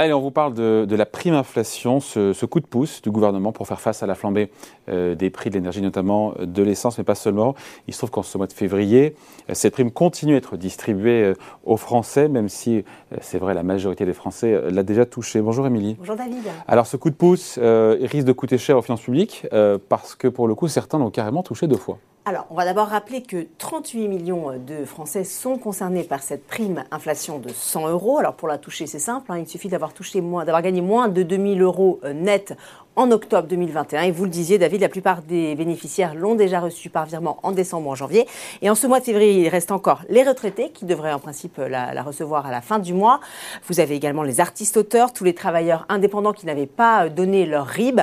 Allez, on vous parle de, la prime inflation, ce, coup de pouce du gouvernement pour faire face à la flambée euh, des prix de l'énergie, notamment euh, de l'essence, mais pas seulement. Il se trouve qu'en ce mois de février, euh, cette prime continue à être distribuée aux Français, même si, c'est vrai, la majorité des Français l'a déjà touché. Bonjour Émilie. Bonjour David. Alors ce coup de pouce risque de coûter cher aux finances publiques parce que pour le coup, certains l'ont carrément touché deux fois. Alors, on va d'abord rappeler que 38 millions de Français sont concernés par cette prime inflation de 100 euros. Alors, pour la toucher, c'est simple. Hein. il suffit d'avoir touché d'avoir gagné moins de 2000 euros net en octobre 2021. Et vous le disiez, David, la plupart des bénéficiaires l'ont déjà reçu par virement en décembre ou en janvier. Et en ce mois de février, il reste encore les retraités qui devraient en principe la, recevoir à la fin du mois. Vous avez également les artistes-auteurs, tous les travailleurs indépendants qui n'avaient pas donné leur RIB.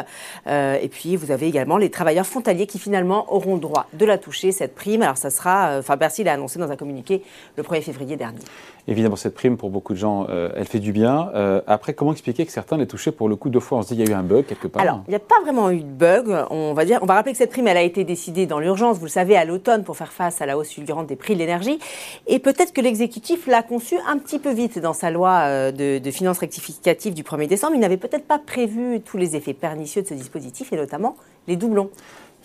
Euh, et puis, vous avez également les travailleurs frontaliers qui finalement auront droit de la toucher, cette prime. Alors, ça sera, euh, enfin, Bercy l'a annoncé dans un communiqué le 1er février dernier. Évidemment, cette prime, pour beaucoup de gens, euh, elle fait du bien. après, comment expliquer que certains l'aient touché pour le coup deux fois? On se dit, il y a eu un bug quelque part. Alors, il n'y a pas vraiment eu de bug. On va rappeler que cette prime, elle a été décidée dans l'urgence, vous le savez, à l'automne pour faire face à la hausse fulgurante des prix de l'énergie. Et peut-être que l'exécutif l'a conçu un petit peu vite dans sa loi euh, de, de finances rectificative du 1er décembre. Il n'avait peut-être pas prévu tous les effets pernicieux de ce dispositif et notamment les doublons.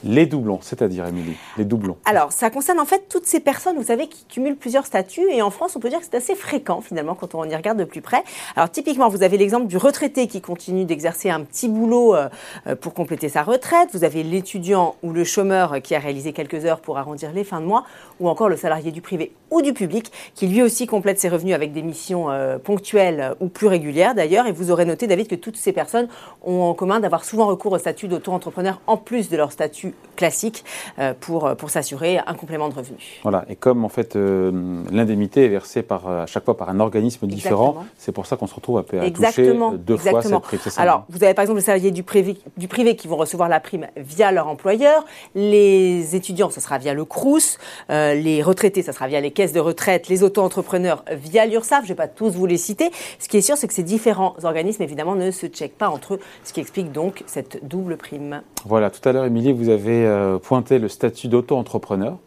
Les doublons, c'est-à-dire, Émilie, les doublons. Alors, ça concerne en fait toutes ces personnes, vous savez, qui cumulent plusieurs statuts. Et en France, on peut dire que c'est assez fréquent, finalement, quand on y regarde de plus près. Alors, typiquement, vous avez l'exemple du retraité qui continue d'exercer un petit boulot euh, euh, pour compléter sa retraite. Vous avez l'étudiant ou le chômeur qui a réalisé quelques heures pour arrondir les fins de mois. Ou encore le salarié du privé ou du public qui lui aussi complète ses revenus avec des missions euh, ponctuelles ou plus régulières, d'ailleurs. Et vous aurez noté, David, que toutes ces personnes ont en commun d'avoir souvent recours au statut d'auto-entrepreneur en plus de leur statut classique euh, pour, euh, pour s'assurer un complément de revenus. Voilà, et comme en fait euh, l'indemnité est versée par, à chaque fois par un organisme différent, c'est pour ça qu'on se retrouve à, à toucher deux fois cette prime. Alors, vous avez par exemple les salariés du privé, du privé qui vont recevoir la prime via leur employeur, les étudiants, ce sera via le CRUS, les retraités, ça sera via les caisses de retraite, les auto-entrepreneurs via l'URSSAF, je ne vais pas tous vous les citer. Ce qui est sûr, c'est que ces différents organismes, évidemment, ne se checkent pas entre eux, ce qui explique donc cette double prime. Voilà, tout à l'heure, Émilie, vous avez euh, pointer le statut d'auto-entrepreneur.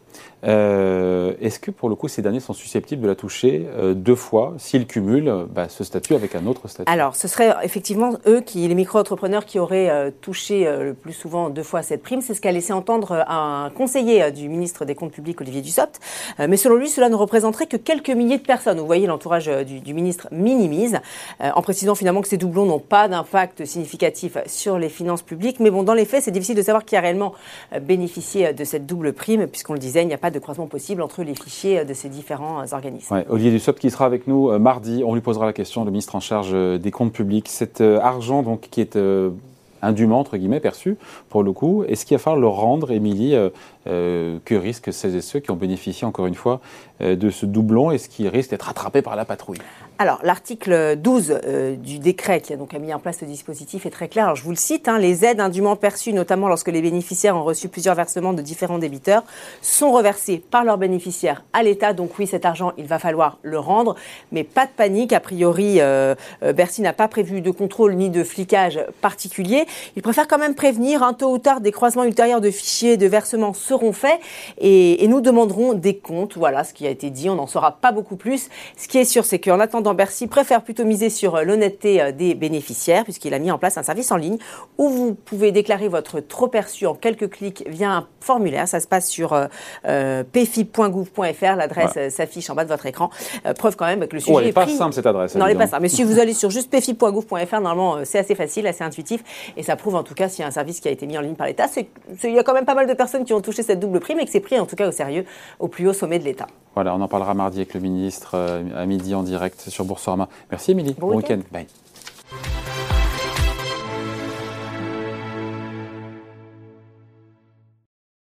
Euh, est-ce que pour le coup ces derniers sont susceptibles de la toucher euh, deux fois s'ils cumulent bah, ce statut avec un autre statut? Alors ce serait effectivement eux, qui, les micro-entrepreneurs, qui auraient euh, touché le plus souvent deux fois cette prime. C'est ce qu'a laissé entendre un conseiller du ministre des Comptes publics, Olivier Dussopt. mais selon lui, cela ne représenterait que quelques milliers de personnes. Vous voyez, l'entourage du, du, ministre minimise, en précisant finalement que ces doublons n'ont pas d'impact significatif sur les finances publiques. Mais bon, dans les faits, c'est difficile de savoir qui a réellement bénéficié de cette double prime, puisqu'on le disait, il n'y a pas de croisement possible entre les fichiers euh, de ces différents euh, organismes. Olivier Dussopt qui sera avec nous euh, mardi, on lui posera la question, le ministre en charge des comptes publics. Cet argent donc qui est indûment, entre guillemets, perçu, pour le coup. Est-ce qu'il va falloir le rendre, Émilie Que risquent celles et ceux qui ont bénéficié, encore une fois, de ce doublon? Est-ce qu'ils risquent d'être attrapés par la patrouille? Alors, l'article 12 euh, du décret qui a donc mis en place ce dispositif est très clair. Alors, je vous le cite, hein, les aides indûment perçues, notamment lorsque les bénéficiaires ont reçu plusieurs versements de différents débiteurs, sont reversées par leurs bénéficiaires à l'État. Donc oui, cet argent, il va falloir le rendre, mais pas de panique. A priori, euh, euh, Bercy n'a pas prévu de contrôle ni de flicage particulier. Il préfère quand même prévenir, un tôt ou tard, des croisements ultérieurs de fichiers de versements seront faits et, et nous demanderons des comptes. Voilà ce qui a été dit. On n'en saura pas beaucoup plus. Ce qui est sûr, c'est qu'en attendant Bercy préfère plutôt miser sur euh, l'honnêteté euh, des bénéficiaires, puisqu'il a mis en place un service en ligne où vous pouvez déclarer votre trop perçu en quelques clics via un formulaire. Ça se passe sur euh, pfip.gouv.fr. L'adresse s'affiche en bas de votre écran. preuve quand même que le sujet oh, elle est pas simple cette adresse. Non, elle n'est pas simple. Mais si vous allez sur juste pfip.gouv.fr, normalement, c'est assez facile, assez intuitif. Et ça prouve en tout cas s'il y a un service qui a été mis en ligne par l'État. Il y a quand même pas mal de personnes qui ont touché cette double prime et que c'est pris en tout cas au sérieux au plus haut sommet de l'État. Voilà, on en parlera mardi avec le ministre à midi en direct sur Boursorama. Merci Émilie. Bon, week-end. Bye.